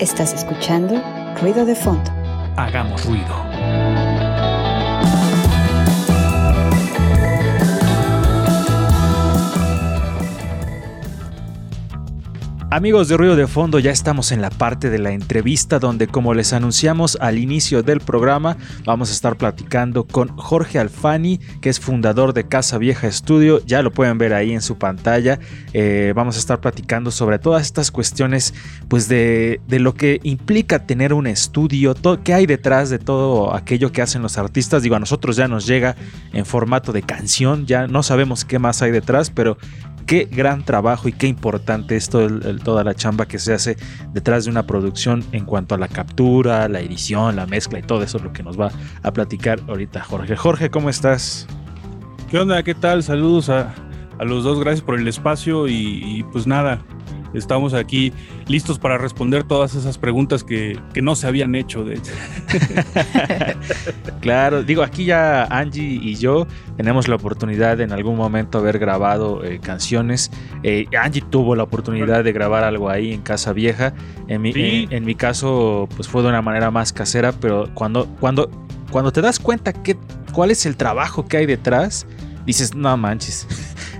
Estás escuchando Ruido de Fondo. Hagamos ruido. Amigos de Ruido de Fondo, ya estamos en la parte de la entrevista donde, como les anunciamos al inicio del programa, vamos a estar platicando con Jorge Alfani, que es fundador de Casa Vieja Estudio. Ya lo pueden ver ahí en su pantalla. Eh, vamos a estar platicando sobre todas estas cuestiones, pues de, de lo que implica tener un estudio, todo, qué hay detrás de todo aquello que hacen los artistas. Digo, a nosotros ya nos llega en formato de canción, ya no sabemos qué más hay detrás, pero qué gran trabajo y qué importante es toda la chamba que se hace detrás de una producción en cuanto a la captura, la edición, la mezcla y todo eso es lo que nos va a platicar ahorita Jorge. Jorge, ¿cómo estás? ¿Qué onda? ¿Qué tal? Saludos a, los dos, gracias por el espacio y pues nada, estamos aquí listos para responder todas esas preguntas que, no se habían hecho, de hecho. claro, digo, aquí ya Angie y yo tenemos la oportunidad de en algún momento haber grabado eh, canciones. Eh, Angie tuvo la oportunidad de grabar algo ahí en Casa Vieja. En mi, en, mi caso, pues fue de una manera más casera, pero cuando, cuando, cuando te das cuenta que, cuál es el trabajo que hay detrás, dices, no manches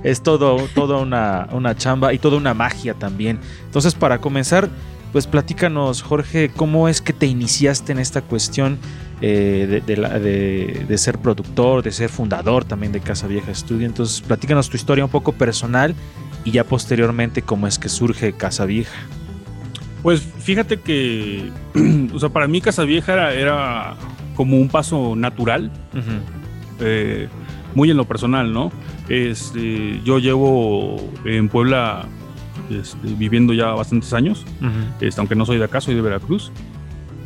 es todo, toda una, una chamba y toda una magia también. Entonces, para comenzar, pues platícanos, Jorge, cómo es que te iniciaste en esta cuestión eh, de, de, ser productor, de ser fundador también de Casa Vieja Studio. Entonces, platícanos tu historia un poco personal y ya posteriormente cómo es que surge Casa Vieja. Pues fíjate que, o sea, para mí Casa Vieja era, como un paso natural, eh, muy en lo personal, ¿no? Este, yo llevo en Puebla este, viviendo ya bastantes años, este, aunque no soy de acá, soy de Veracruz.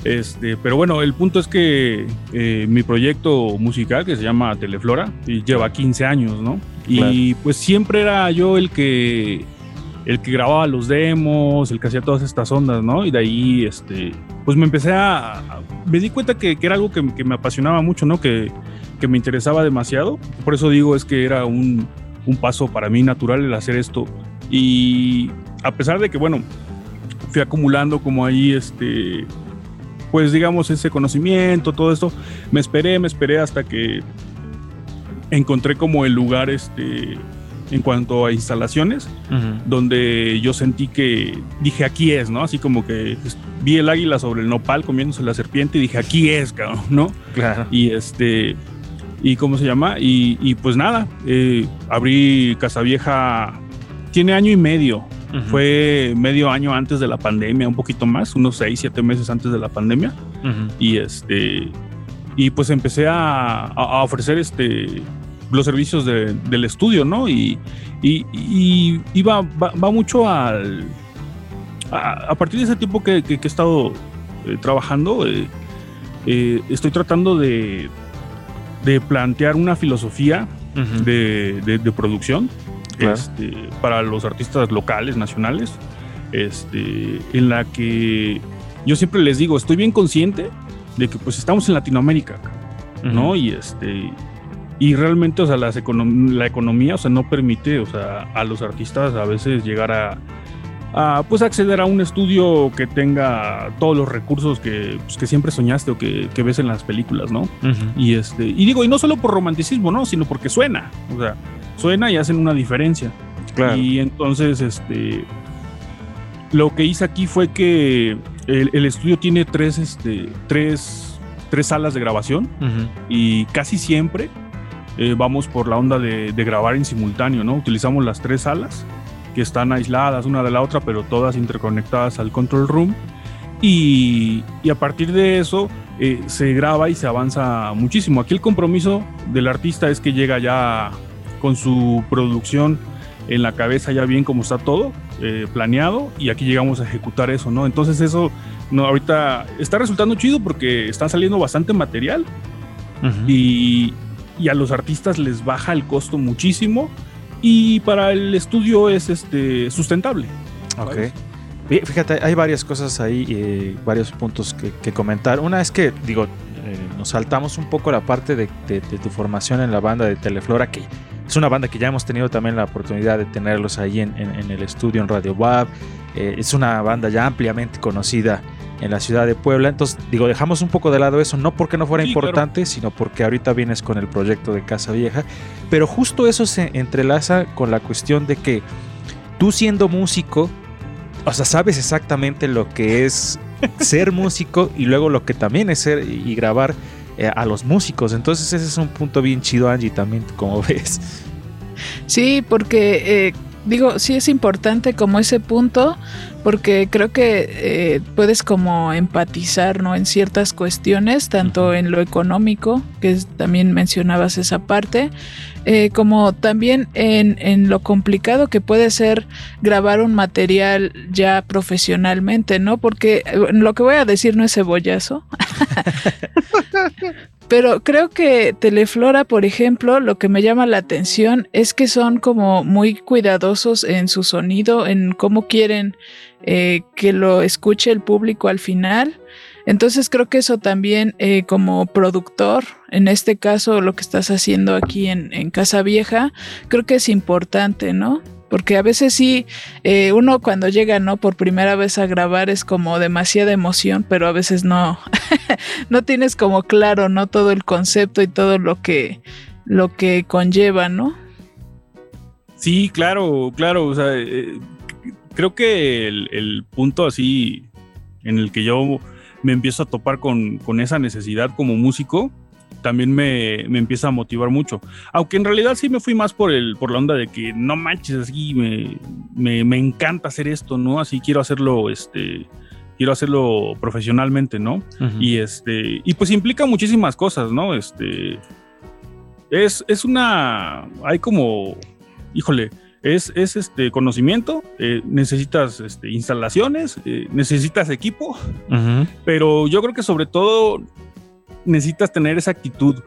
Este, pero bueno, el punto es que eh, mi proyecto musical, que se llama Teleflora, lleva 15 años, ¿no? Y pues siempre era yo el que, el que grababa los demos, el que hacía todas estas ondas, ¿no? Y de ahí, este, pues me empecé a... me di cuenta que, era algo que, que, me apasionaba mucho, ¿no? Que, que me interesaba demasiado. Por eso digo es que era un, un paso para mí natural el hacer esto. Y a pesar de que, bueno, fui acumulando como ahí, este, pues digamos, ese conocimiento, todo esto, me esperé, me esperé hasta que encontré como el lugar, este, en cuanto a instalaciones, donde yo sentí que dije aquí es, ¿no? Así como que vi el águila sobre el nopal comiéndose la serpiente y dije aquí es, cabrón, ¿no? Claro. Y este, y cómo se llama. Y, pues nada, eh, abrí Casa Vieja, tiene año y medio. Fue medio año antes de la pandemia, un poquito más, unos seis, siete meses antes de la pandemia. Y este, y pues empecé a, ofrecer este los servicios del estudio, ¿no? Y, y, va, mucho al. A, partir de ese tiempo que, he estado eh, trabajando, eh, estoy tratando de, de plantear una filosofía de, producción este, para los artistas locales, nacionales, este, en la que yo siempre les digo, estoy bien consciente de que pues estamos en Latinoamérica, ¿no? Y este y realmente, o sea, la economía, o sea, no permite, o sea, a los artistas a veces llegar a, pues acceder a un estudio que tenga todos los recursos que, pues, que siempre soñaste o que, ves en las películas, ¿no? Y este, y digo, y no solo por romanticismo, ¿no? Sino porque suena. O sea, suena y hacen una diferencia. Y entonces, este. Lo que hice aquí fue que el, estudio tiene tres, este, tres, tres salas de grabación. Y casi siempre eh, vamos por la onda de, de grabar en simultáneo, ¿no? Utilizamos las tres salas que están aisladas una de la otra, pero todas interconectadas al control room. Y, a partir de eso eh, se graba y se avanza muchísimo. Aquí el compromiso del artista es que llega ya con su producción en la cabeza ya bien como está todo eh, planeado y aquí llegamos a ejecutar eso, ¿no? Entonces eso no, ahorita está resultando chido porque está saliendo bastante material y, y, a los artistas les baja el costo muchísimo y para el estudio es este sustentable. Ok. Fíjate, hay varias cosas ahí, eh, varios puntos que, comentar. Una es que, digo, eh, nos saltamos un poco la parte de, tu formación en la banda de Teleflora, que es una banda que ya hemos tenido también la oportunidad de tenerlos ahí en, el estudio en Radio WAP. Eh, es una banda ya ampliamente conocida en la ciudad de Puebla. Entonces, digo, dejamos un poco de lado eso, no porque no fuera importante, sino porque ahorita vienes con el proyecto de Casa Vieja. Pero justo eso se entrelaza con la cuestión de que tú siendo músico, o sea, sabes exactamente lo que es ser músico y luego lo que también es ser y grabar eh, a los músicos. Entonces ese es un punto bien chido, Angie, también, como ves. Sí, porque eh, digo, sí es importante como ese punto, porque creo que eh, puedes como empatizar, ¿no? En ciertas cuestiones, tanto en lo económico, que también mencionabas esa parte, eh, como también en, en, lo complicado que puede ser grabar un material ya profesionalmente, ¿no? Porque lo que voy a decir no es cebollazo. Pero creo que Teleflora, por ejemplo, lo que me llama la atención es que son como muy cuidadosos en su sonido, en cómo quieren eh, que lo escuche el público al final. Entonces creo que eso también eh, como productor, en este caso lo que estás haciendo aquí en, en Casa Vieja, creo que es importante, ¿no? Porque a veces sí, eh, uno cuando llega, ¿no? Por primera vez a grabar es como demasiada emoción, pero a veces no, no tienes como claro, ¿no? Todo el concepto y todo lo que, lo que conlleva, ¿no? Sí, claro, claro, o sea, eh, creo que el, punto así en el que yo me empiezo a topar con, con esa necesidad como músico, también me, me, empieza a motivar mucho. Aunque en realidad sí me fui más por, el, por la onda de que no manches, así me, me, me encanta hacer esto, ¿no? Así quiero hacerlo, este, quiero hacerlo profesionalmente, ¿no? Y este, y pues implica muchísimas cosas, ¿no? Este, es, es una, hay como, híjole, es, es este conocimiento, eh, necesitas este, instalaciones, eh, necesitas equipo, pero yo creo que sobre todo necesitas tener esa actitud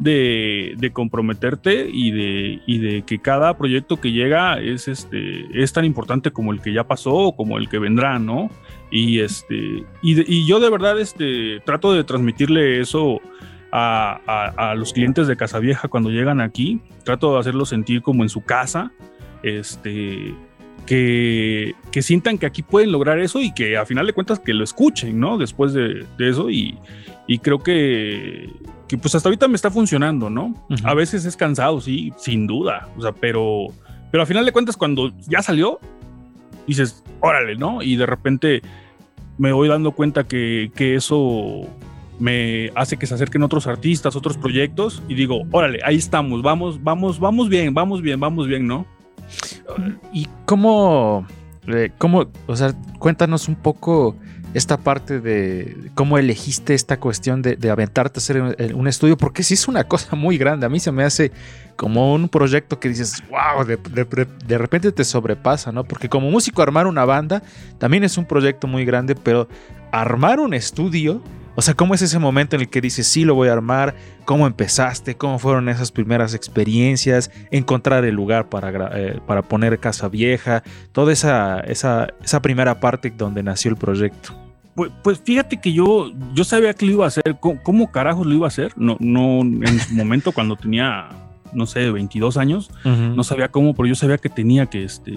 de, comprometerte y de, de que cada proyecto que llega es, este, es tan importante como el que ya pasó o como el que vendrá, ¿no? Y, este, y, yo de verdad este, trato de transmitirle eso a, los clientes de Casa Vieja cuando llegan aquí. Trato de hacerlos sentir como en su casa. Este, que, que, sientan que aquí pueden lograr eso y que a final de cuentas que lo escuchen, ¿no? Después de, eso y, y, creo que, que, pues hasta ahorita me está funcionando, ¿no? A veces es cansado, sí, sin duda, o sea, pero, pero a final de cuentas cuando ya salió, dices, órale, ¿no? Y de repente me voy dando cuenta que, que eso me hace que se acerquen otros artistas, otros proyectos y digo, órale, ahí estamos, vamos, vamos, vamos bien, vamos bien, vamos bien, ¿no? ¿Y cómo, eh, cómo, o sea, cuéntanos un poco esta parte de cómo elegiste esta cuestión de, aventarte a hacer un, estudio, porque sí es una cosa muy grande. A mí se me hace como un proyecto que dices, wow, de, de, repente te sobrepasa, ¿no? Porque como músico armar una banda también es un proyecto muy grande, pero armar un estudio o sea, ¿cómo es ese momento en el que dices, sí, lo voy a armar? ¿Cómo empezaste? ¿Cómo fueron esas primeras experiencias? Encontrar el lugar para, eh, para poner casa vieja, toda esa, esa, esa primera parte donde nació el proyecto. Pues, pues, fíjate que yo, yo sabía que lo iba a hacer. ¿Cómo, carajos lo iba a hacer? No, no en su momento cuando tenía, no sé, 22 años, no sabía cómo, pero yo sabía que tenía que, este,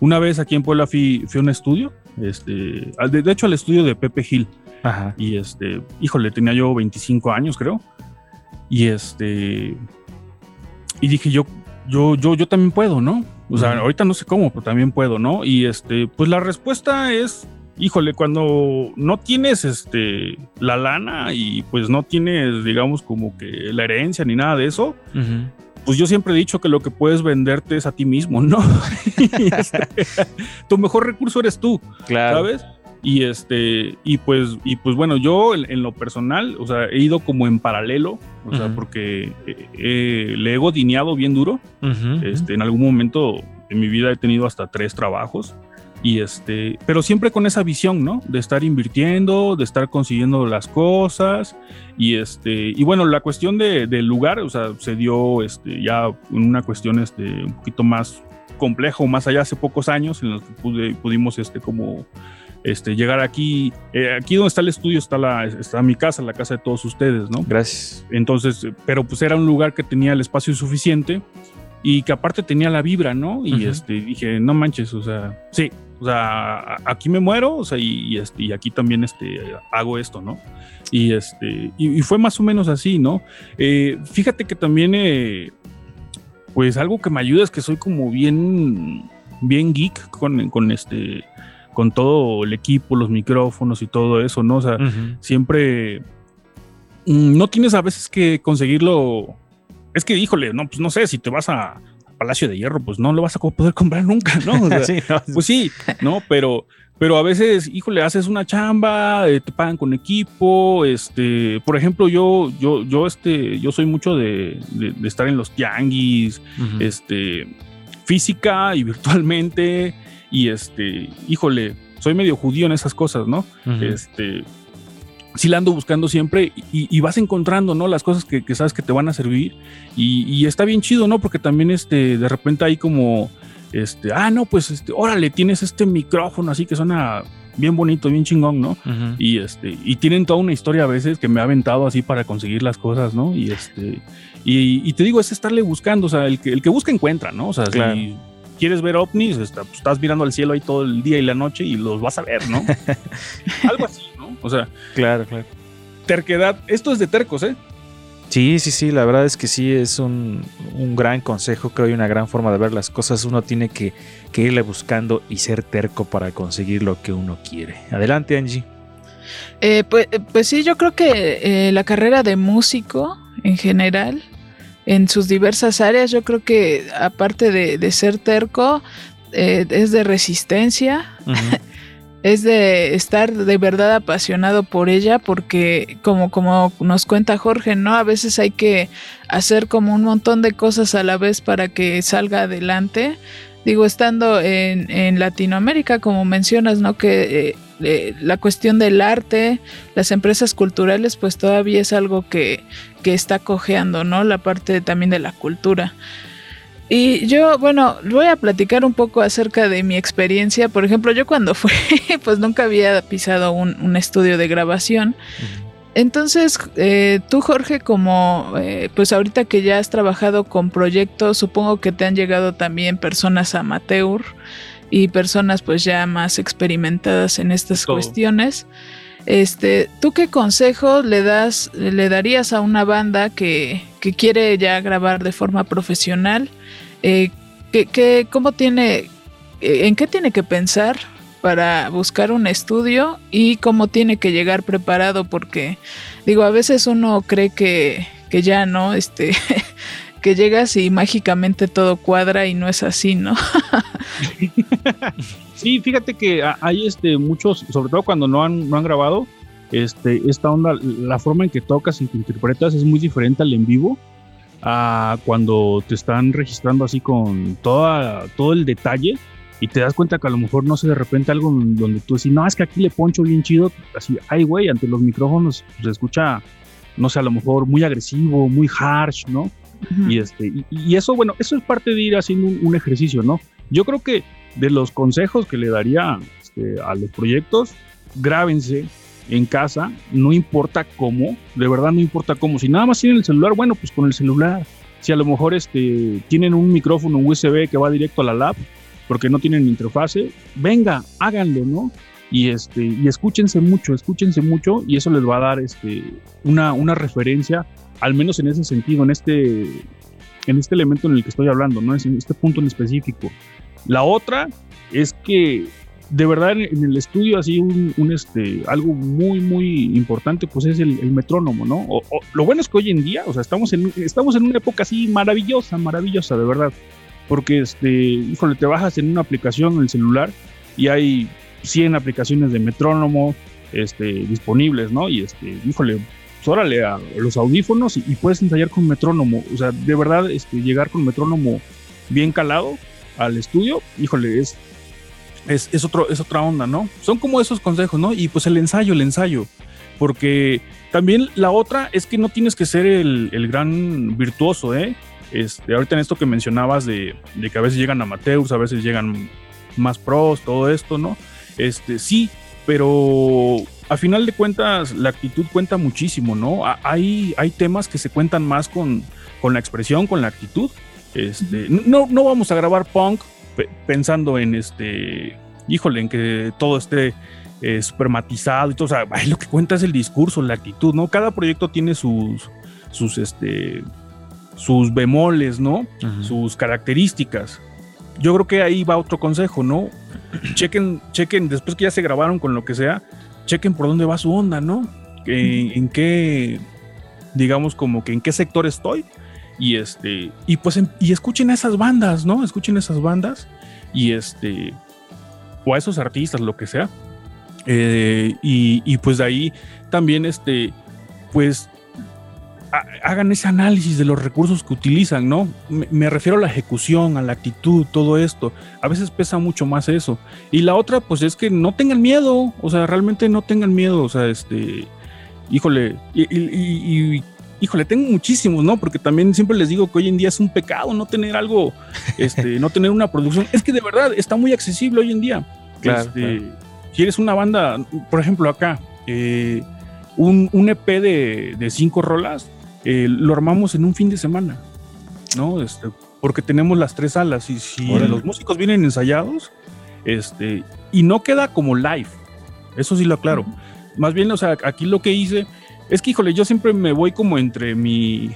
una vez aquí en Puebla fui, fui a un estudio, este, de, de hecho al estudio de Pepe Gil. Y este, híjole, tenía yo 25 años, creo. Y este, y dije yo, yo, yo, yo también puedo, ¿no? O sea, ahorita no sé cómo, pero también puedo, ¿no? Y este, pues la respuesta es, híjole, cuando no tienes este, la lana y pues no tienes, digamos, como que la herencia ni nada de eso, pues yo siempre he dicho que lo que puedes venderte es a ti mismo, ¿no? Este, tu mejor recurso eres tú, claro. ¿sabes? Y este, y pues, y pues bueno, yo en, lo personal, o sea, he ido como en paralelo, o sea, porque le he godineado bien duro. este, en algún momento en mi vida he tenido hasta tres trabajos. Y este, pero siempre con esa visión, ¿no? De estar invirtiendo, de estar consiguiendo las cosas. Y este, y bueno, la cuestión de, del lugar, o sea, se dio este, ya en una cuestión este, un poquito más complejo, más allá hace pocos años, en los que pudimos este, como este, llegar aquí, eh, aquí donde está el estudio está, la, está mi casa, la casa de todos ustedes, ¿no? Gracias. Entonces, pero pues era un lugar que tenía el espacio suficiente y que aparte tenía la vibra, ¿no? Y este, dije, no manches, o sea, sí. O sea, aquí me muero, o sea, y, este, y aquí también este, hago esto, ¿no? Y, este, y, fue más o menos así, ¿no? Eh, fíjate que también, eh, pues algo que me ayuda es que soy como bien, bien geek con, con este, con todo el equipo, los micrófonos y todo eso, ¿no? O sea, siempre mm, no tienes a veces que conseguirlo. Es que, híjole, no, pues no sé, si te vas a, Palacio de Hierro, pues no lo vas a poder comprar nunca, ¿no? Pues sí, ¿no? Pero, pero a veces, híjole, haces una chamba, eh, te pagan con equipo, este, por ejemplo, yo, yo, yo, este, yo soy mucho de, estar en los tianguis, este, física y virtualmente, y este, híjole, soy medio judío en esas cosas, ¿no? Este, sí la ando buscando siempre y, vas encontrando, ¿no? Las cosas que, sabes que te van a servir y, está bien chido, ¿no? Porque también, este, de repente hay como, este, ah, no, pues, este, órale, tienes este micrófono así que suena bien bonito, bien chingón, ¿no? Y este, y tienen toda una historia a veces que me ha aventado así para conseguir las cosas, ¿no? Y este, y, te digo, es estarle buscando, o sea, el que, el que busca encuentra, ¿no? O sea, si quieres ver ovnis, pues, estás mirando al cielo ahí todo el día y la noche y los vas a ver, ¿no? Algo así. O sea, claro, claro. Terquedad, esto es de tercos, ¿eh? Sí, sí, sí, la verdad es que sí, es un, gran consejo, creo, y una gran forma de ver las cosas. Uno tiene que, irle buscando y ser terco para conseguir lo que uno quiere. Adelante, Angie. Eh, pues, pues, sí, yo creo que eh, la carrera de músico en general, en sus diversas áreas, yo creo que aparte de, ser terco, eh, es de resistencia. es de estar de verdad apasionado por ella porque como, como nos cuenta Jorge, ¿no? A veces hay que hacer como un montón de cosas a la vez para que salga adelante. Digo, estando en, en Latinoamérica, como mencionas, ¿no? Que eh, eh, la cuestión del arte, las empresas culturales, pues todavía es algo que, que está cojeando, ¿no? La parte también de la cultura. Y yo, bueno, voy a platicar un poco acerca de mi experiencia. Por ejemplo, yo cuando fui, pues nunca había pisado un, estudio de grabación. Entonces, eh, tú, Jorge, como eh, pues ahorita que ya has trabajado con proyectos, supongo que te han llegado también personas amateur y personas pues ya más experimentadas en estas cuestiones. Este, ¿tú qué consejo le das, le darías a una banda que, que quiere ya grabar de forma profesional? Eh, cómo tiene, eh, ¿En qué tiene que pensar para buscar un estudio y cómo tiene que llegar preparado? Porque, digo, a veces uno cree que, que ya no, este, llegas y mágicamente todo cuadra y no es así, ¿no? sí, fíjate que hay este, muchos, sobre todo cuando no han, no han grabado, este, esta onda, la forma en que tocas y que interpretas es muy diferente al en vivo a cuando te están registrando así con toda, todo el detalle y te das cuenta que a lo mejor no sé de repente algo donde tú decís, no, es que aquí le poncho bien chido, así, ay güey, ante los micrófonos se escucha, no sé, a lo mejor muy agresivo, muy harsh, ¿no? Y, este, y, eso, bueno, eso es parte de ir haciendo un, ejercicio, ¿no? Yo creo que de los consejos que le daría este, a los proyectos, grábense, en casa, no importa cómo, de verdad no importa cómo. Si nada más tienen el celular, bueno, pues con el celular. Si a lo mejor este, tienen un micrófono USB que va directo a la lab, porque no tienen interfase, venga, háganlo, ¿no? Y, este, y escúchense mucho, escúchense mucho y eso les va a dar este, una, una referencia, al menos en ese sentido, en este, en este elemento en el que estoy hablando, ¿no? En este punto en específico. La otra es que de verdad en, el estudio así un, este algo muy muy importante pues es el, metrónomo no lo bueno es que hoy en día o sea estamos en estamos en una época así maravillosa maravillosa de verdad porque este híjole te bajas en una aplicación en el celular y hay 100 aplicaciones de metrónomo este disponibles no y este híjole pues órale a los audífonos y, y, puedes ensayar con metrónomo o sea de verdad este llegar con metrónomo bien calado al estudio híjole es es, otro, es otra onda, ¿no? Son como esos consejos, ¿no? Y pues el ensayo, el ensayo. Porque también la otra es que no tienes que ser el, gran virtuoso, ¿eh? Este, ahorita en esto que mencionabas de, que a veces llegan amateurs, a veces llegan más pros, todo esto, ¿no? Este, sí, pero a final de cuentas la actitud cuenta muchísimo, ¿no? Hay, hay temas que se cuentan más con, con la expresión, con la actitud. Este, no, no vamos a grabar punk pensando en este híjole, en que todo esté eh, supermatizado y todo. O sea, lo que cuenta es el discurso, la actitud, ¿no? Cada proyecto tiene sus, sus, este, sus bemoles, ¿no? Sus características. Yo creo que ahí va otro consejo, ¿no? chequen, chequen, después que ya se grabaron con lo que sea, chequen por dónde va su onda, ¿no? en qué, digamos, como que en qué sector estoy. Y este, y pues, y escuchen a esas bandas, ¿no? Escuchen esas bandas y este, o a esos artistas, lo que sea. Eh, y, y, pues de ahí también, este, pues hagan ese análisis de los recursos que utilizan, ¿no? Me, refiero a la ejecución, a la actitud, todo esto. A veces pesa mucho más eso. Y la otra, pues es que no tengan miedo, o sea, realmente no tengan miedo, o sea, este, híjole, y, híjole, tengo muchísimos, ¿no? Porque también siempre les digo que hoy en día es un pecado no tener algo, este, no tener una producción. Es que de verdad está muy accesible hoy en día. Claro, este, Si eres una banda, por ejemplo, acá, eh, un, EP de, de cinco rolas, eh, lo armamos en un fin de semana, ¿no? Este, porque tenemos las tres salas y si los músicos vienen ensayados, este, y no queda como live, eso sí lo aclaro. Más bien, o sea, aquí lo que hice es que, híjole, yo siempre me voy como entre mi,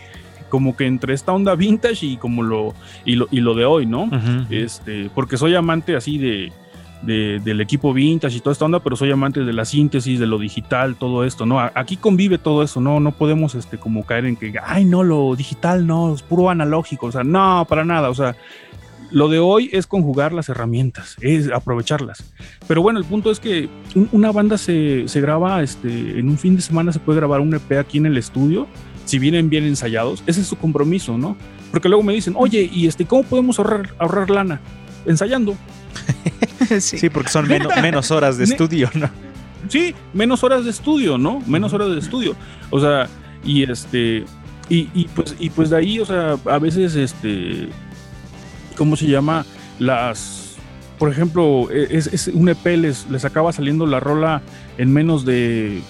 como que entre esta onda vintage y como lo, y lo, y lo de hoy, ¿no? Este, porque soy amante así de, del equipo vintage y toda esta onda, pero soy amante de la síntesis, de lo digital, todo esto, ¿no? Aquí convive todo eso, ¿no? No podemos, este, como caer en que, ay, no, lo digital no, es puro analógico, o sea, no, para nada, o sea, lo de hoy es conjugar las herramientas, es aprovecharlas. Pero bueno, el punto es que una banda se, graba, este, en un fin de semana se puede grabar un EP aquí en el estudio, si vienen bien ensayados, ese es su compromiso, ¿no? Porque luego me dicen, oye, ¿y este, cómo podemos ahorrar lana? Ensayando. sí. porque son menos, horas de estudio, ¿no? Sí, menos horas de estudio, ¿no? Menos horas de estudio. O sea, y este, y, pues, y pues de ahí, o sea, a veces, este, ¿cómo se llama? Las, por ejemplo, e, es, un EP, les, les acaba saliendo la rola en menos de,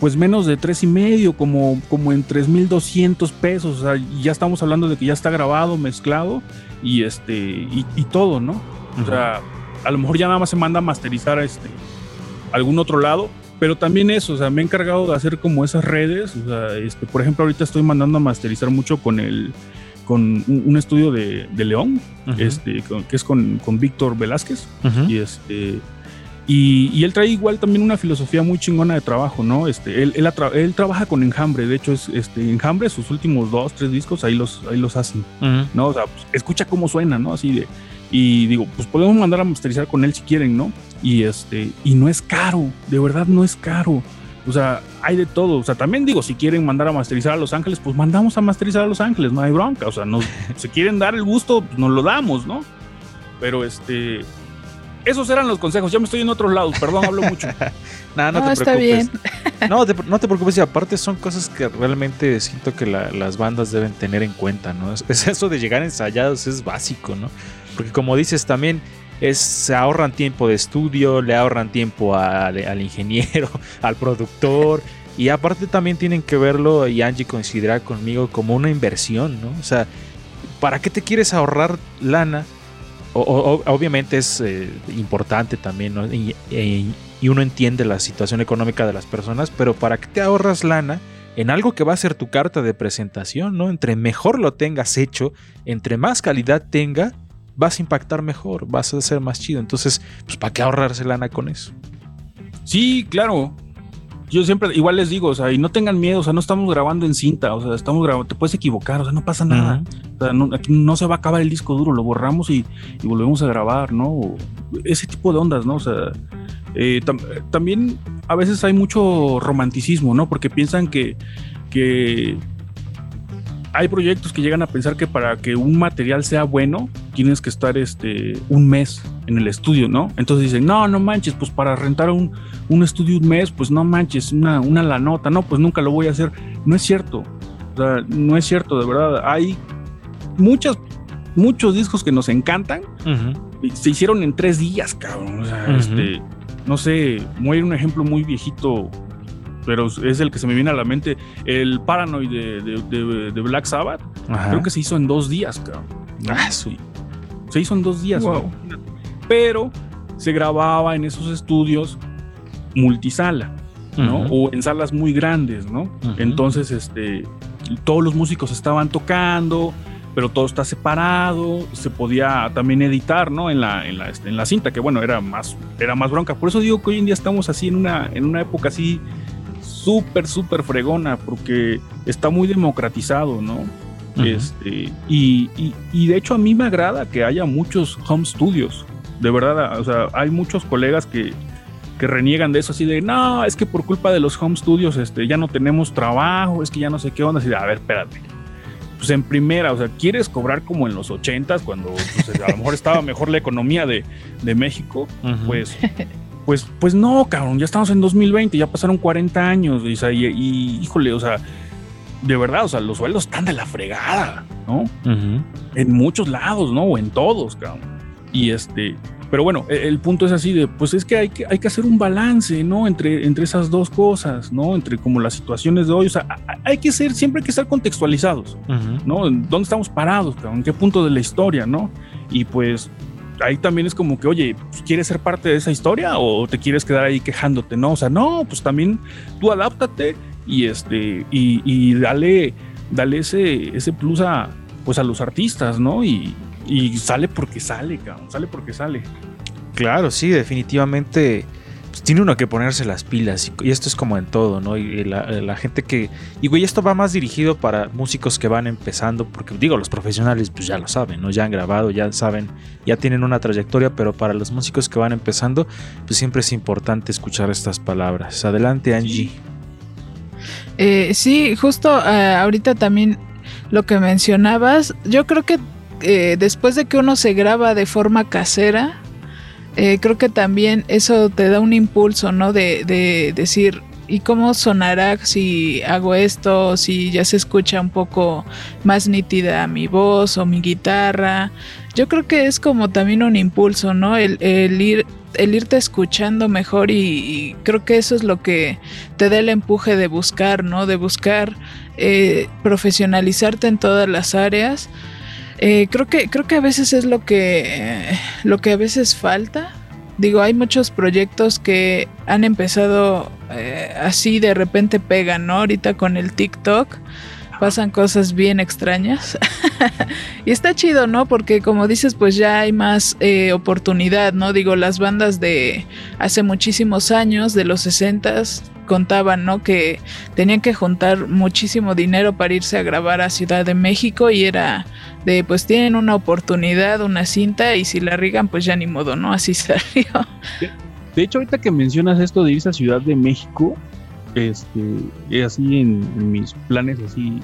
pues menos de tres y medio, como, como en 3.200 pesos. O sea, ya estamos hablando de que ya está grabado, mezclado y este, y, y todo, ¿no? O sea, a lo mejor ya nada más se manda a masterizar a este, algún otro lado, pero también eso, o sea, me he encargado de hacer como esas redes, o sea, este, por ejemplo, ahorita estoy mandando a masterizar mucho con el con un, estudio de, León, este, que es con, con Víctor Velázquez, y este y, él trae igual también una filosofía muy chingona de trabajo, ¿no? Este, él, él, trabaja con Enjambre, de hecho, es este, Enjambre, sus últimos dos, tres discos, ahí los, ahí los hacen, ¿no? O sea, pues, escucha cómo suena, ¿no? Así de, y digo, pues podemos mandar a masterizar con él si quieren, ¿no? Y este, y no es caro, de verdad no es caro. O sea, hay de todo. O sea, también digo, si quieren mandar a masterizar a Los Ángeles, pues mandamos a masterizar a Los Ángeles, no hay bronca. O sea, nos, si quieren dar el gusto, pues nos lo damos, ¿no? Pero este, esos eran los consejos. Ya me estoy en otros lados, perdón, hablo mucho. no, no, te está preocupes. Bien. no, no te preocupes. Y aparte son cosas que realmente siento que las bandas deben tener en cuenta, ¿no? es, eso de llegar ensayados es básico, ¿no? Porque como dices también, es, se ahorran tiempo de estudio, le ahorran tiempo al, ingeniero, al productor. Y aparte también tienen que verlo, y Angie considera conmigo, como una inversión, ¿no? O sea, ¿para qué te quieres ahorrar lana? Obviamente es eh, importante también, ¿no? y, y, uno entiende la situación económica de las personas, pero ¿para qué te ahorras lana en algo que va a ser tu carta de presentación. Entre mejor lo tengas hecho, entre más calidad tenga, vas a impactar mejor, vas a ser más chido. Entonces, pues, ¿para qué ahorrarse lana con eso? Sí, claro. Yo siempre, igual les digo, o sea, y no tengan miedo, o sea, no estamos grabando en cinta, o sea, estamos grabando, te puedes equivocar, o sea, no pasa nada. O sea, no, aquí no se va a acabar el disco duro, lo borramos y, volvemos a grabar, ¿no? ese tipo de ondas, ¿no? O sea, eh, también a veces hay mucho romanticismo, ¿no? Porque piensan que, que hay proyectos que llegan a pensar que para que un material sea bueno, tienes que estar este, un mes en el estudio, ¿no? Entonces dicen, no, no manches, pues para rentar un, un estudio un mes, pues no manches, una, una la nota, no, pues nunca lo voy a hacer. No es cierto, o sea, no es cierto, de verdad. Hay muchas, muchos discos que nos encantan y se hicieron en tres días, cabrón. O sea, este, no sé, voy a ir un ejemplo muy viejito pero es el que se me viene a la mente. El Paranoid de, Black Sabbath, creo que se hizo en dos días, cabrón. Ah, sí. Se hizo en dos días. Pero se grababa en esos estudios multisala, ¿no? O en salas muy grandes, ¿no? Entonces, este, todos los músicos estaban tocando, pero todo está separado, se podía también editar, ¿no? En la, en la, este, en la cinta, que bueno, era más, era más bronca. Por eso digo que hoy en día estamos así en una, en una época así súper, súper fregona, porque está muy democratizado, ¿no? Este, y, y, de hecho a mí me agrada que haya muchos home studios. De verdad, o sea, hay muchos colegas que, que reniegan de eso, así de, no, es que por culpa de los home studios este, ya no tenemos trabajo, es que ya no sé qué onda. Así de, a ver, espérate pues en primera, o sea, quieres cobrar como en los ochentas, cuando pues, a lo mejor estaba mejor la economía de, México, pues, pues, pues no, cabrón, ya estamos en 2020, ya pasaron 40 años, y, y, híjole, o sea, de verdad, o sea, los sueldos están de la fregada, ¿no? En muchos lados, ¿no? O en todos, cabrón. Y este, pero bueno, e, el punto es así de, pues es que hay que, hay que hacer un balance, ¿no? Entre, entre esas dos cosas, ¿no? Entre como las situaciones de hoy, o sea, hay que ser, siempre hay que estar contextualizados, ¿no? ¿Dónde estamos parados? ¿En qué punto de la historia, ¿no? Y pues ahí también es como que, oye, pues, ¿quieres ser parte de esa historia o te quieres quedar ahí quejándote? No, o sea, no, pues también tú adáptate y este, y, y dale, dale ese, ese plus a, pues a los artistas, ¿no? Y, y sale porque sale, cabrón, sale porque sale. Claro, sí, definitivamente pues, tiene uno que ponerse las pilas y, esto es como en todo, ¿no? Y la, gente que... Y güey, esto va más dirigido para músicos que van empezando, porque digo, los profesionales pues ya lo saben, ¿no? Ya han grabado, ya saben, ya tienen una trayectoria, pero para los músicos que van empezando, pues siempre es importante escuchar estas palabras. Adelante, Angie. Eh, sí, justo eh, ahorita también lo que mencionabas, yo creo que eh, después de que uno se graba de forma casera, eh, creo que también eso te da un impulso, ¿no? De, decir, ¿y cómo sonará si hago esto? Si ya se escucha un poco más nítida mi voz o mi guitarra. Yo creo que es como también un impulso, ¿no? El, ir el irte escuchando mejor y, creo que eso es lo que te da el empuje de buscar, ¿no? De buscar eh, profesionalizarte en todas las áreas eh, creo que creo que a veces es lo que lo que a veces falta. Digo, hay muchos proyectos que han empezado eh, así de repente pegan, ¿no? Ahorita con el TikTok pasan cosas bien extrañas. y está chido, ¿no? Porque como dices, pues ya hay más eh, oportunidad, ¿no? Digo, las bandas de hace muchísimos años, de los 60 contaban, ¿no? Que tenían que juntar muchísimo dinero para irse a grabar a Ciudad de México y era de, pues tienen una oportunidad, una cinta y si la rigan, pues ya ni modo, ¿no? Así salió. De hecho, ahorita que mencionas esto de irse a Ciudad de México, este, así en, mis planes así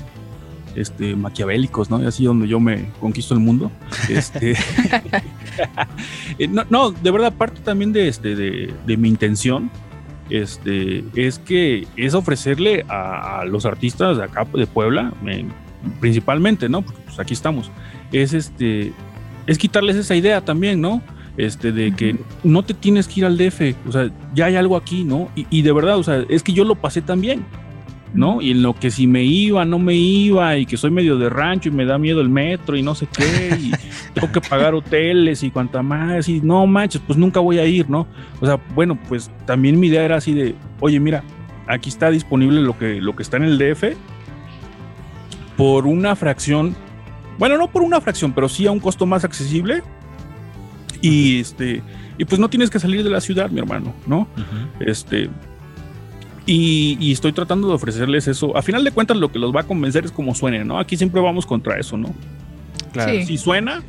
este, maquiavélicos, ¿no? Así donde yo me conquisto el mundo. Este, eh, no, de verdad, parte también de, este, de, mi intención este, es que es ofrecerle a, los artistas de acá de Puebla, principalmente, ¿no? Porque pues aquí estamos, es este, es quitarles esa idea también, ¿no? Este, de que no te tienes que ir al DF, o sea, ya hay algo aquí, ¿no? Y, de verdad, o sea, es que yo lo pasé también, ¿no? Y en lo que si me iba, no me iba, y que soy medio de rancho y me da miedo el metro y no sé qué, y tengo que pagar hoteles y cuanta más, y no manches, pues nunca voy a ir, ¿no? O sea, bueno, pues también mi idea era así de, oye, mira, aquí está disponible lo que, lo que está en el DF por una fracción, bueno, no por una fracción, pero sí a un costo más accesible y este, y pues no tienes que salir de la ciudad, mi hermano, ¿no? Este. Y, estoy tratando de ofrecerles eso. A final de cuentas, lo que los va a convencer es como suene, ¿no? Aquí siempre vamos contra eso, ¿no? Claro. Si suena,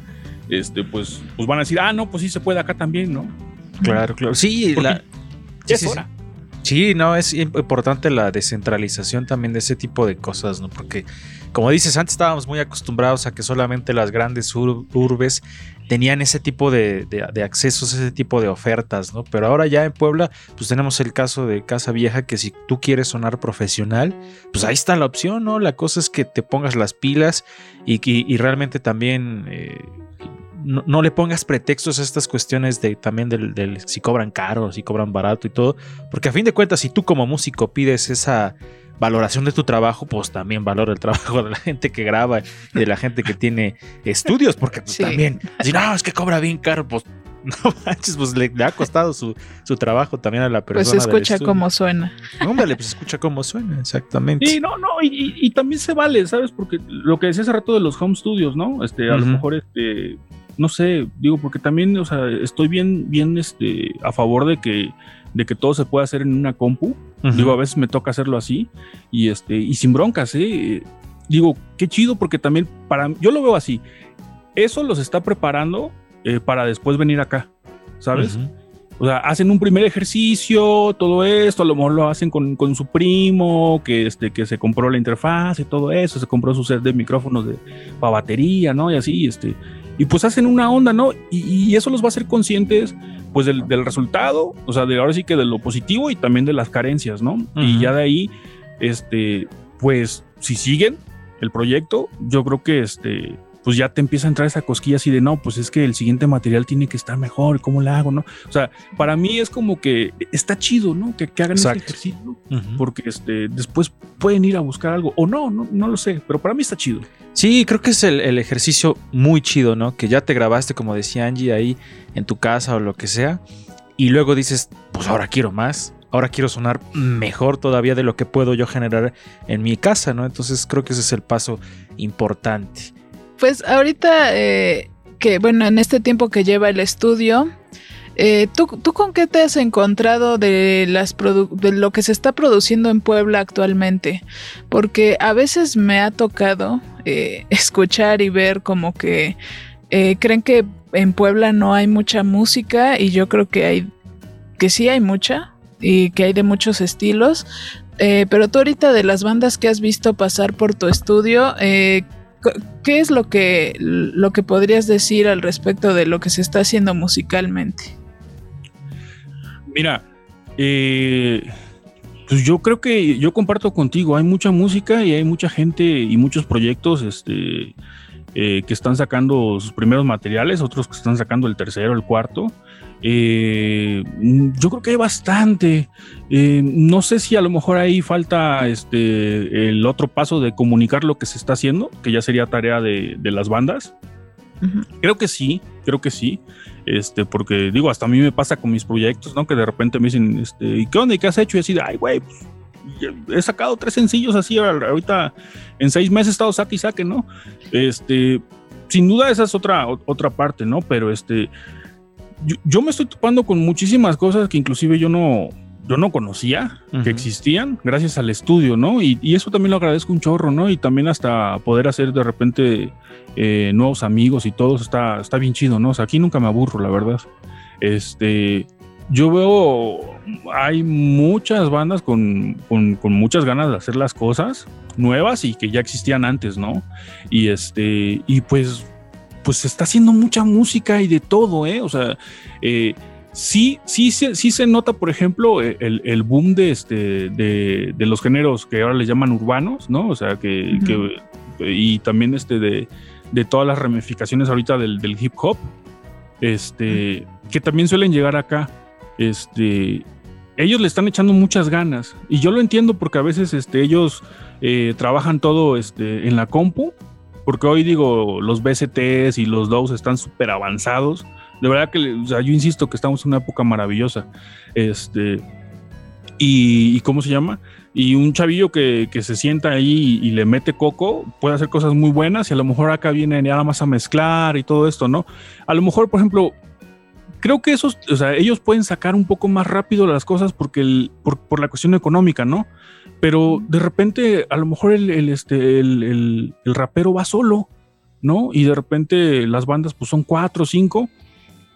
este, pues, pues van a decir, ah, no, pues sí se puede acá también, ¿no? Claro, claro. Sí, la, sí, sí, no, es importante la descentralización también de ese tipo de cosas, ¿no? Porque, como dices, antes estábamos muy acostumbrados a que solamente las grandes urbes tenían ese tipo de, accesos, ese tipo de ofertas, ¿no? Pero ahora ya en Puebla, pues tenemos el caso de Casa Vieja, que si tú quieres sonar profesional, pues ahí está la opción, ¿no? La cosa es que te pongas las pilas y, y, realmente también... Eh, no, le pongas pretextos a estas cuestiones de también del, si cobran caro, si cobran barato y todo, porque a fin de cuentas, si tú como músico pides esa valoración de tu trabajo, pues también valora el trabajo de la gente que graba y de la gente que tiene estudios, porque pues también, si no, es que cobra bien caro, pues No manches, pues le, ha costado su, trabajo también a la pues persona. Pues escucha cómo suena. Óndale, pues escucha cómo suena, exactamente. Sí, no, no, y, también se vale, ¿sabes? Porque lo que decía hace rato de los home studios, ¿no? Este, a lo mejor, este, no sé, digo, porque también, o sea, estoy bien, bien, este, a favor de que, de que todo se pueda hacer en una compu. Digo, a veces me toca hacerlo así y, este, y sin broncas, ¿eh? Digo, qué chido, porque también para, yo lo veo así. Eso los está preparando eh, para después venir acá, ¿sabes? O sea, hacen un primer ejercicio, todo esto, a lo mejor lo hacen con, con, su primo, que, este, que se compró la interfaz y todo eso, se compró su set de micrófonos de, para batería, ¿no? Y así, este, y pues hacen una onda, ¿no? Y, eso los va a hacer conscientes, pues, del, del, resultado, o sea, de ahora sí que de lo positivo y también de las carencias, ¿no? Y ya de ahí, este, pues, si siguen el proyecto, yo creo que, este, pues ya te empieza a entrar esa cosquilla así de no, pues es que el siguiente material tiene que estar mejor, ¿cómo lo hago? ¿no? O sea, para mí es como que está chido, ¿no? Que, hagan ese ejercicio, porque este, después pueden ir a buscar algo, o no, no, no lo sé, pero para mí está chido. Sí, creo que es el, ejercicio muy chido, ¿no? Que ya te grabaste, como decía Angie, ahí en tu casa o lo que sea, y luego dices, pues ahora quiero más, ahora quiero sonar mejor todavía de lo que puedo yo generar en mi casa, ¿no? Entonces creo que ese es el paso importante. Pues ahorita eh, que, bueno, en este tiempo que lleva el estudio, eh, ¿tú, con qué te has encontrado de, las de lo que se está produciendo en Puebla actualmente? Porque a veces me ha tocado eh, escuchar y ver como que creen que en Puebla no hay mucha música y yo creo que hay, que sí hay mucha y que hay de muchos estilos. pero tú ahorita de las bandas que has visto pasar por tu estudio, ¿Qué es lo que, lo que podrías decir al respecto de lo que se está haciendo musicalmente? Mira, eh, pues yo creo que yo comparto contigo, hay mucha música y hay mucha gente y muchos proyectos este, eh, que están sacando sus primeros materiales, otros que están sacando el tercero, el cuarto. Eh, yo creo que hay bastante. Eh, no sé si a lo mejor ahí falta este el otro paso de comunicar lo que se está haciendo, que ya sería tarea de, las bandas. Creo que sí, creo que sí. Este, porque digo, hasta a mí me pasa con mis proyectos, ¿no? Que de repente me dicen, este, ¿y qué onda? ¿Y qué has hecho? Y así ay, güey, pues, he sacado tres sencillos así, ahorita en seis meses he estado saque y saque, ¿no? Este, sin duda esa es otra, otra parte, ¿no? Pero este, yo, me estoy topando con muchísimas cosas que inclusive yo no, yo no conocía que existían gracias al estudio, ¿no? Y, eso también lo agradezco un chorro, ¿no? Y también hasta poder hacer de repente eh, nuevos amigos y todo está, está bien chido, ¿no? O sea, aquí nunca me aburro, la verdad. Este, yo veo, hay muchas bandas con, con, con, muchas ganas de hacer las cosas nuevas y que ya existían antes, ¿no? Y este, y pues pues se está haciendo mucha música y de todo, ¿eh? O sea, eh, sí, sí, sí, se nota, por ejemplo, e, el, boom de, este, de, los géneros que ahora les llaman urbanos, ¿no? O sea, que, y también este de, todas las ramificaciones ahorita del, hip hop, este, que también suelen llegar acá, este, ellos le están echando muchas ganas y yo lo entiendo porque a veces este, ellos eh, trabajan todo este, en la compu porque hoy digo, los BCTs y los DOWs están súper avanzados. De verdad que, o sea, yo insisto que estamos en una época maravillosa. Este, y, ¿cómo se llama? Y un chavillo que, se sienta ahí y, le mete coco puede hacer cosas muy buenas y a lo mejor acá viene nada más a mezclar y todo esto, ¿no? A lo mejor, por ejemplo, creo que esos, o sea, ellos pueden sacar un poco más rápido las cosas porque el, por, por la cuestión económica, ¿no? pero de repente a lo mejor el, este, el, rapero va solo, ¿no? Y de repente las bandas pues son cuatro o cinco,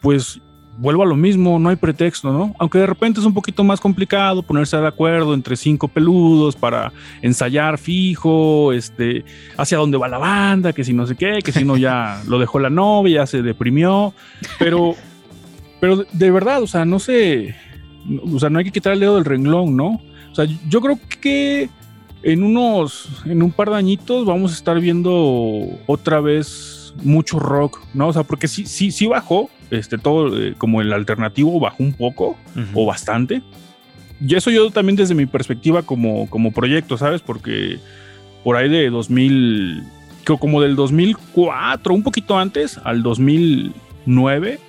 pues vuelvo a lo mismo, no hay pretexto, ¿no? Aunque de repente es un poquito más complicado ponerse de acuerdo entre cinco peludos para ensayar fijo, este, hacia dónde va la banda, que si no sé qué, que si no ya lo dejó la novia, ya se deprimió, pero, pero de verdad, o sea, no sé, o sea, no hay que quitar el dedo del renglón, ¿no? O sea, yo creo que en unos, en un par de añitos vamos a estar viendo otra vez mucho rock, ¿no? O sea, porque sí, sí, sí bajó, este, todo eh, como el alternativo bajó un poco o bastante. Y eso yo también desde mi perspectiva como, como proyecto, ¿sabes? Porque por ahí de 2000, como del 2004, un poquito antes, al 2009,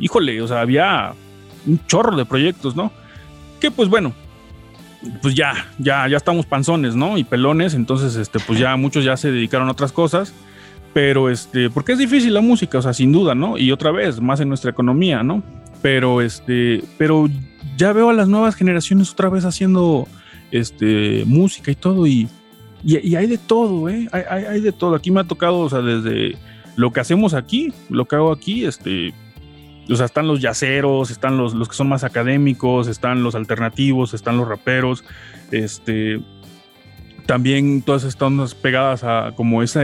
híjole, o sea, había un chorro de proyectos, ¿no? Que pues bueno, pues ya, ya, ya estamos panzones, ¿no? Y pelones, entonces, este, pues ya muchos ya se dedicaron a otras cosas, pero este, porque es difícil la música, o sea, sin duda, ¿no? Y otra vez, más en nuestra economía, ¿no? Pero este, pero ya veo a las nuevas generaciones otra vez haciendo este, música y todo, y, y, hay de todo, ¿eh? Hay, hay, hay de todo. Aquí me ha tocado, o sea, desde lo que hacemos aquí, lo que hago aquí, este, o sea, están los yaceros, están los, los que son más académicos, están los alternativos, están los raperos, este, también todas estas pegadas a como esa,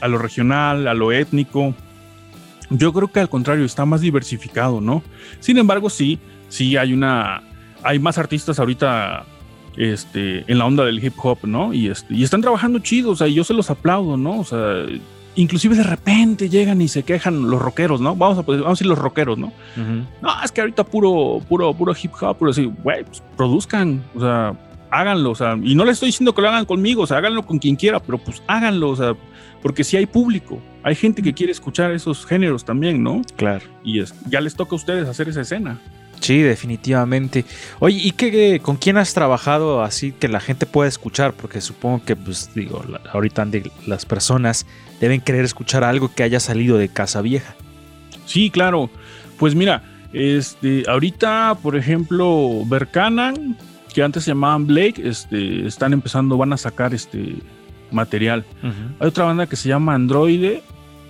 a lo regional, a lo étnico. Yo creo que al contrario, está más diversificado, ¿no? Sin embargo, sí, sí hay una, hay más artistas ahorita este, en la onda del hip hop, ¿no? Y, este, y están trabajando chidos, o sea, yo se los aplaudo, ¿no? O sea, inclusive de repente llegan y se quejan los rockeros, ¿no? Vamos a, vamos a decir los rockeros, ¿no? No, es que ahorita puro, puro, puro hip hop, puro así, güey, pues produzcan, o sea, háganlo, o sea, y no le estoy diciendo que lo hagan conmigo, o sea, háganlo con quien quiera, pero pues háganlo, o sea, porque si hay público, hay gente que quiere escuchar esos géneros también, ¿no? Claro. Y es, ya les toca a ustedes hacer esa escena. Sí, definitivamente. Oye, ¿y qué, con quién has trabajado así que la gente pueda escuchar? Porque supongo que, pues digo, ahorita las personas deben querer escuchar algo que haya salido de Casa Vieja. Sí, claro. Pues mira, este, ahorita, por ejemplo, Berkanan, que antes se llamaban Blake, este, están empezando, van a sacar este material. Hay otra banda que se llama Androide,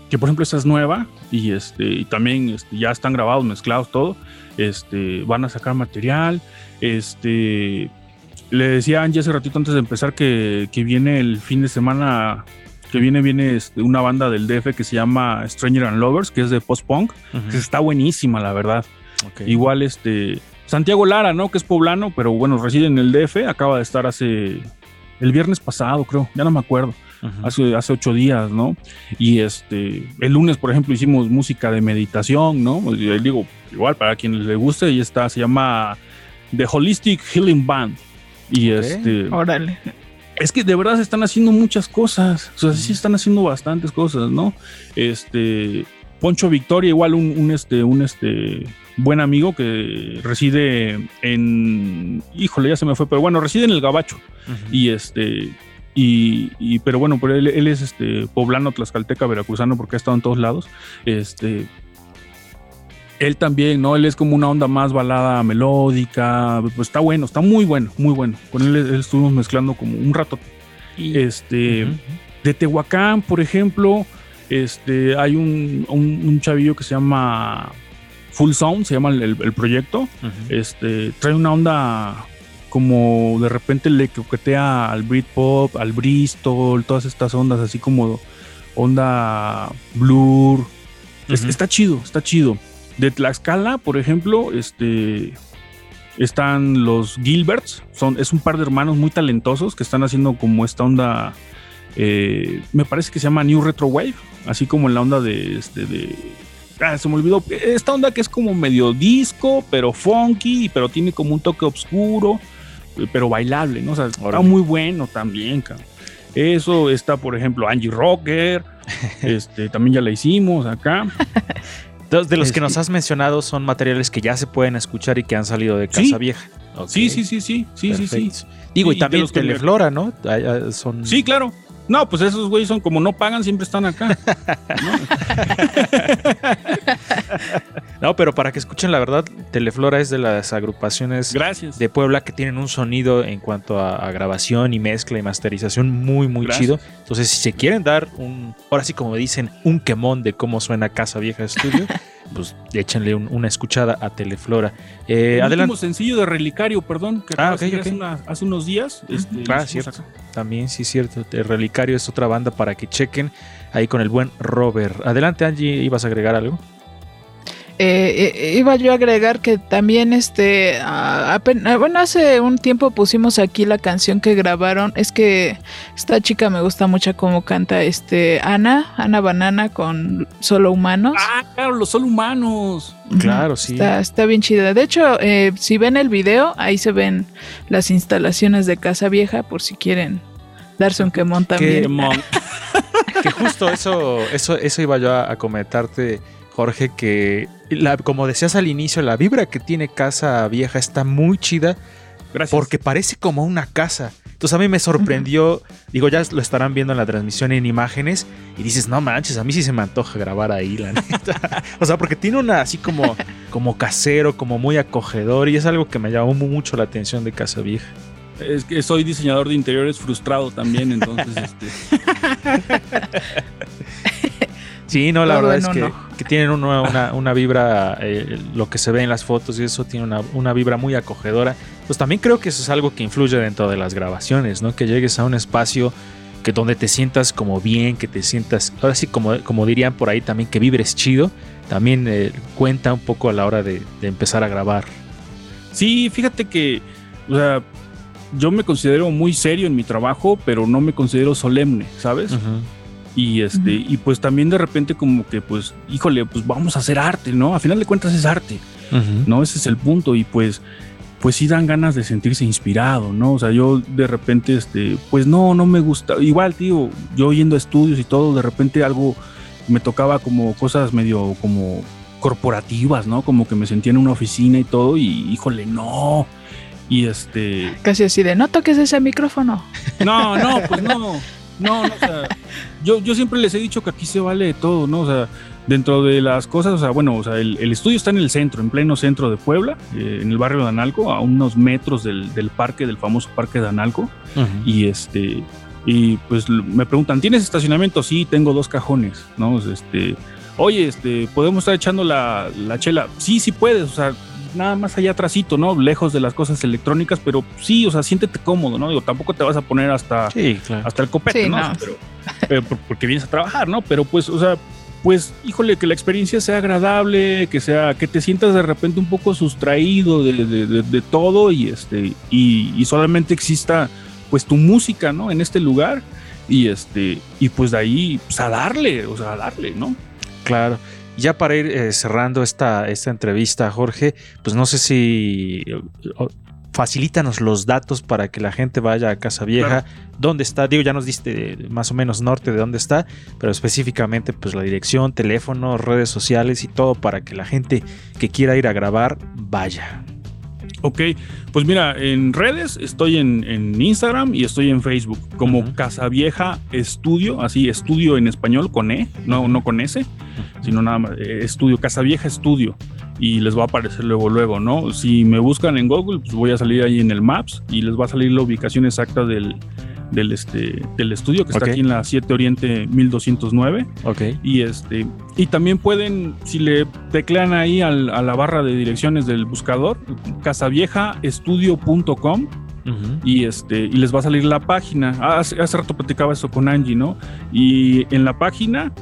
que por ejemplo esta es nueva y este y también este, ya están grabados, mezclados todo. Este, van a sacar material. Este, le decía a Angie hace ratito antes de empezar que, que viene el fin de semana que viene, viene este, una banda del DF que se llama Stranger and Lovers, que es de post-punk, que está buenísima, la verdad. Igual este Santiago Lara, ¿no? Que es poblano, pero bueno, reside en el DF, acaba de estar hace el viernes pasado, creo, ya no me acuerdo. hace, hace ocho días, ¿no? Y este, el lunes, por ejemplo, hicimos música de meditación, ¿no? Y digo, igual para quien le guste, y está, se llama The Holistic Healing Band. Y este. Órale es que de verdad se están haciendo muchas cosas. O sea, sí están haciendo bastantes cosas, ¿no? Este. Poncho Victoria, igual un, este, un este buen amigo que reside en. Híjole, ya se me fue, pero bueno, reside en el Gabacho. Y este. Y, pero bueno, pero él, él, es este poblano, tlaxcalteca, veracruzano, porque ha estado en todos lados. Este, él también, ¿no? Él es como una onda más balada melódica. Pues está bueno, está muy bueno, muy bueno. Con él, estuvimos mezclando como un rato. Y, este, de Tehuacán, por ejemplo, este, hay un, un, chavillo que se llama Full Sound, se llama el, proyecto. Este, trae una onda como de repente le coquetea al Britpop, al Bristol, todas estas ondas así como onda blur. está chido, está chido. De Tlaxcala, por ejemplo, este, están los Gilberts. Son, es un par de hermanos muy talentosos que están haciendo como esta onda. Eh, me parece que se llama New Retro Wave. Así como en la onda de. Este, de ah, se me olvidó. Esta onda que es como medio disco, pero funky, pero tiene como un toque oscuro, pero bailable, ¿no? O sea, está muy bueno también, Eso está, por ejemplo, Angie Rocker. este, también ya la hicimos acá. De, los que nos has mencionado son materiales que ya se pueden escuchar y que han salido de Casa Vieja. Sí, sí, sí, sí, sí, sí, sí. Digo, y, también Teleflora, ¿no? Son... Sí, claro. No, pues esos güeyes son como no pagan, siempre están acá. ¿no? pero para que escuchen la verdad, Teleflora es de las agrupaciones de Puebla que tienen un sonido en cuanto a, grabación y mezcla y masterización muy, muy chido. Entonces, si se quieren dar un, ahora sí como dicen, un quemón de cómo suena Casa Vieja Estudio, pues échenle una escuchada a Teleflora. Eh, adelante. sencillo de Relicario, perdón, que ah, Hace, unos días. Este, ah, cierto. También, sí, cierto. El Relicario es otra banda para que chequen ahí con el buen Robert. Adelante, Angie, ¿ibas a agregar algo? Eh, eh, iba yo a agregar que también este bueno hace un tiempo pusimos aquí la canción que grabaron. Es que esta chica me gusta mucho cómo canta este Ana Ana Banana con solo humanos. Ah claro los solo humanos. Claro sí. Está, bien chida. De hecho eh, si ven el video ahí se ven las instalaciones de Casa Vieja por si quieren darse un quemón también. que justo eso eso eso iba yo a comentarte Jorge, que la, como decías al inicio, la vibra que tiene Casa Vieja está muy chida. Gracias. Porque parece como una casa. Entonces a mí me sorprendió, digo, ya lo estarán viendo en la transmisión en imágenes y dices, no manches, a mí sí se me antoja grabar ahí, la neta. o sea, porque tiene una así como, como casero, como muy acogedor y es algo que me llamó mucho la atención de Casa Vieja. Es que soy diseñador de interiores frustrado también, entonces este... Sí, no, la Todo verdad es que, tienen una, una- una vibra, eh, lo que se ve en las fotos y eso tiene una, una vibra muy acogedora. Pues también creo que eso es algo que influye dentro de las grabaciones, ¿no? Que llegues a un espacio que donde te sientas como bien, que te sientas, ahora sí, como, como dirían por ahí también, que vibres chido, también eh, cuenta un poco a la hora de, de empezar a grabar. Sí, fíjate que, o sea, yo me considero muy serio en mi trabajo, pero no me considero solemne, ¿sabes? Y este, y pues también de repente como que, pues, híjole, pues vamos a hacer arte, ¿no? A final de cuentas es arte, ¿no? Ese es el punto. Y pues, pues sí dan ganas de sentirse inspirado, ¿no? O sea, yo de repente, este, pues no, no me gusta. Igual, tío, yo yendo a estudios y todo, de repente algo me tocaba como cosas medio como corporativas, ¿no? Como que me sentía en una oficina y todo, y híjole, no. Y este, Casi así de, no toques ese micrófono. no, no, pues no. No, no, o sea, yo, yo siempre les he dicho que aquí se vale de todo, ¿no? O sea, dentro de las cosas, o sea, bueno, o sea, el, el estudio está en el centro, en pleno centro de Puebla, eh, en el barrio de Analco, a unos metros del, del parque, del famoso parque de Analco. Y este, y pues me preguntan, ¿tienes estacionamiento? Sí, tengo dos cajones, ¿no? Este, oye, este, ¿podemos estar echando la, la chela? Sí, sí puedes, o sea, nada más allá atrásito, ¿no? Lejos de las cosas electrónicas, pero sí, o sea, siéntete cómodo, ¿no? Digo, tampoco te vas a poner hasta, Sí, claro. hasta el copete, Sí, ¿no? no. Pero, pero por- porque vienes a trabajar, ¿no? Pero pues, o sea, pues, híjole, que la experiencia sea agradable, que sea, que te sientas de repente un poco sustraído de, de- de- de todo y este, y, y solamente exista pues tu música, ¿no? En este lugar. Y este, y pues de ahí, pues a darle, o sea, a darle, ¿no? Claro. Ya para ir eh, cerrando esta, esta entrevista, Jorge, pues no sé si facilítanos los datos para que la gente vaya a Casa Vieja. ¿Dónde está? Digo, ya nos diste más o menos norte de dónde está, pero específicamente pues la dirección, teléfono, redes sociales y todo para que la gente que quiera ir a grabar vaya. Ok, pues mira, en redes estoy en, en Instagram y estoy en Facebook como Ujú. Casavieja Estudio, así estudio en español con E, no, no con S, sino nada más, eh, estudio, Casavieja Estudio. Y les va a aparecer luego, luego, ¿no? Si me buscan en Google, pues voy a salir ahí en el Maps y les va a salir la ubicación exacta del, del, este, del estudio que está aquí en la 7 Oriente 1209. Ok. Y este y también pueden, si le teclean ahí al- a la barra de direcciones del buscador, casaviejaestudio.com Ujú. y este y les va a salir la página. Hace, hace rato platicaba eso con Angie, ¿no? Y en la página,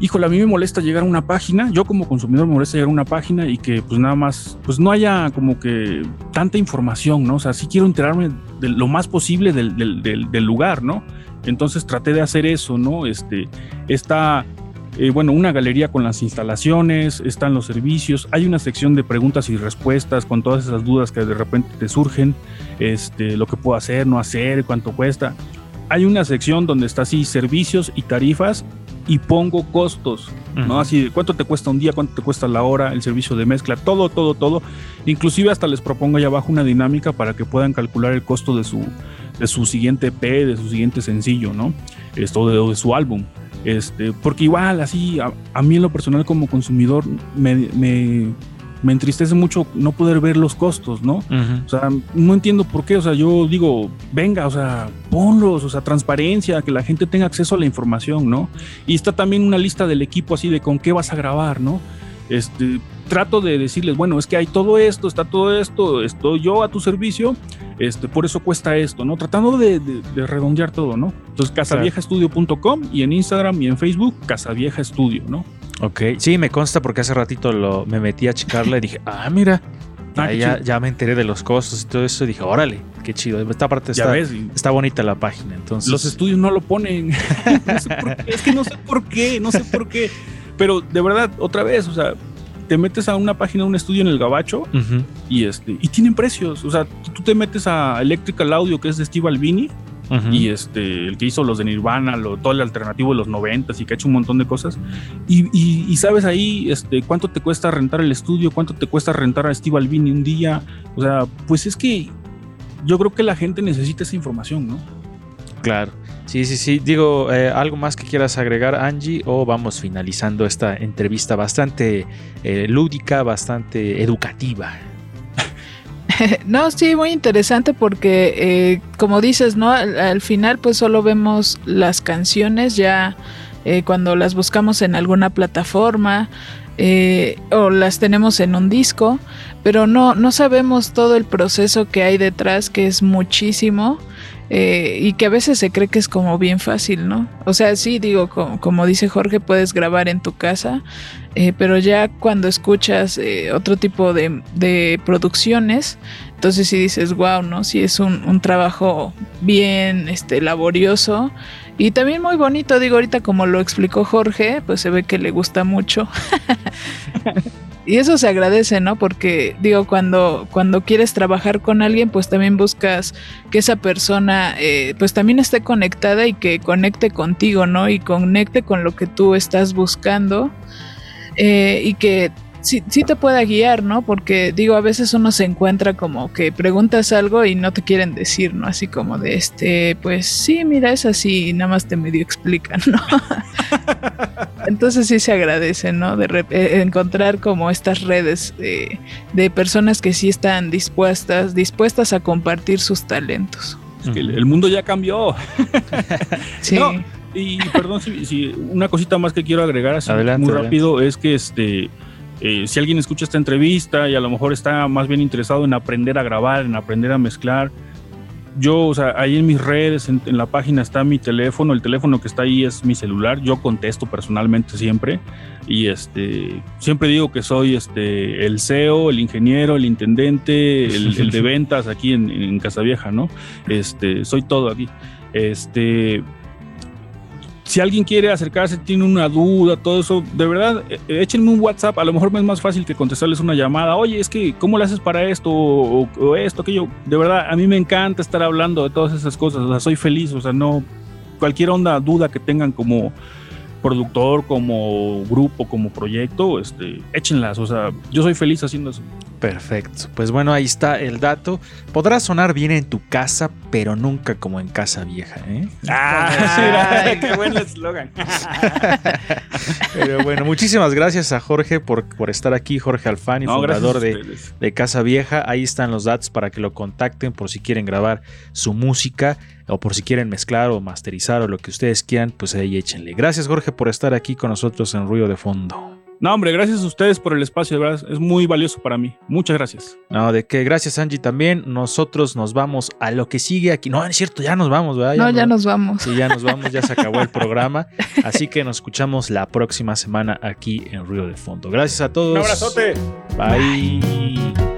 híjole, a mí me molesta llegar a una página, yo como consumidor me molesta llegar a una página y que pues nada más, pues no haya como que tanta información, ¿no? O sea, sí quiero enterarme lo más posible del lugar, ¿no? Entonces traté de hacer eso, ¿no? Este, está, eh, bueno, una galería con las instalaciones, están los servicios, hay una sección de preguntas y respuestas con todas esas dudas que de repente te surgen, este, lo que puedo hacer, no hacer, cuánto cuesta. Hay una sección donde está así servicios y tarifas y pongo costos, ¿no? Así, de cuánto te cuesta un día, cuánto te cuesta la hora, el servicio de mezcla, todo, todo, todo. Inclusive hasta les propongo ahí abajo una dinámica para que puedan calcular el costo de su, de su siguiente EP, de su siguiente sencillo, ¿no? Esto de, de su álbum. Este, porque igual, así, a, a mí en lo personal como consumidor me, me, me entristece mucho no poder ver los costos, ¿no? O sea, no entiendo por qué. O sea, yo digo, venga, o sea, ponlos, o sea, transparencia, que la gente tenga acceso a la información, ¿no? Y está también una lista del equipo así de con qué vas a grabar, ¿no? Este, trato de decirles, bueno, es que hay todo esto, está todo esto, estoy yo a tu servicio, este, por eso cuesta esto, ¿no? Tratando de, de- de redondear todo, ¿no? Entonces, casaviejaestudio.com y en Instagram y en Facebook, Casavieja Estudio, ¿no? Ok, sí, me consta porque hace ratito lo, me metí a checarla y dije, ah, mira, Ah, ya, me enteré de los costos y todo eso y dije, órale, qué chido. Esta parte está, ves, y está bonita la página, entonces. Los estudios no lo ponen. No sé por qué, es que no sé por qué, no sé por qué. Pero de verdad, otra vez, o sea, te metes a una página un estudio en el Gabacho y este y tienen precios. O sea, tú te metes a Electrical Audio, que es de Steve Albini, y este, el que hizo los de Nirvana, lo, todo el alternativo de los noventas y que ha hecho un montón de cosas. Y, sabes ahí este, cuánto te cuesta rentar el estudio, cuánto te cuesta rentar a Steve Albini un día. O sea, pues es que yo creo que la gente necesita esa información, ¿no? Claro. Sí, sí, sí. Digo, eh, ¿algo más que quieras agregar, Angie? O vamos finalizando esta entrevista bastante eh, lúdica, bastante educativa. no, sí, muy interesante porque, eh, como dices, ¿no? Al, final, pues solo vemos las canciones ya cuando las buscamos en alguna plataforma. o las tenemos en un disco, pero no, no sabemos todo el proceso que hay detrás, que es muchísimo. Eh, y que a veces se cree que es como bien fácil, ¿no? O sea, sí, digo, como, dice Jorge, puedes grabar en tu casa, eh, pero ya cuando escuchas eh, otro tipo de, producciones, entonces sí dices, wow, ¿no? Sí es un, un, trabajo bien este, laborioso y también muy bonito, digo, ahorita como lo explicó Jorge, pues se ve que le gusta mucho. Y eso se agradece, ¿no? Porque digo, cuando, cuando quieres trabajar con alguien, pues también buscas que esa persona eh, pues también esté conectada y que conecte contigo, ¿no? Y conecte con lo que tú estás buscando. Eh, y que sí, sí te pueda guiar, ¿no? Porque digo, a veces uno se encuentra como que preguntas algo y no te quieren decir, ¿no? Así como de este, pues sí, mira, es así y nada más te medio explican, ¿no? Entonces sí se agradece, ¿no? De eh, encontrar como estas redes de personas que sí están dispuestas, dispuestas a compartir sus talentos. Es que el, mundo ya cambió. sí. y perdón si, una cosita más que quiero agregar así muy rápido es que este eh, si alguien escucha esta entrevista y a lo mejor está más bien interesado en aprender a grabar, en aprender a mezclar, yo, o sea, ahí en mis redes, en, la página está mi teléfono, el teléfono que está ahí es mi celular, yo contesto personalmente siempre y este, siempre digo que soy este, el CEO, el ingeniero, el intendente, el, de ventas aquí en, en Casa Vieja, ¿no? Este, soy todo aquí. Este, si alguien quiere acercarse, tiene una duda, todo eso, de verdad, eh, échenme un WhatsApp. A lo mejor me es más fácil que contestarles una llamada. Oye, es que, ¿cómo le haces para esto? O, esto, aquello. De verdad, a mí me encanta estar hablando de todas esas cosas. O sea, soy feliz. O sea, no. Cualquier onda, duda que tengan como productor, como grupo, como proyecto, este, échenlas. O sea, yo soy feliz haciendo eso. Perfecto. Pues bueno, ahí está el dato. Podrá sonar bien en tu casa, pero nunca como en casa vieja, ¿eh? Ah, qué buen eslogan. pero bueno, muchísimas gracias a Jorge por, por estar aquí, Jorge Alfani, fundador de, de Casa Vieja. Ahí están los datos para que lo contacten por si quieren grabar su música o por si quieren mezclar o masterizar o lo que ustedes quieran, pues ahí échenle. Gracias Jorge por estar aquí con nosotros en Ruido de Fondo. No, hombre, gracias a ustedes por el espacio, de verdad, es muy valioso para mí. Muchas gracias. No, de que gracias Angie también. Nosotros nos vamos a lo que sigue aquí. No, es cierto, ya nos vamos, ¿verdad? no, ya nos vamos. Sí, ya nos vamos, ya se acabó el programa. Así que nos escuchamos la próxima semana aquí en Ruido de Fondo. Gracias a todos. Un abrazote. Bye.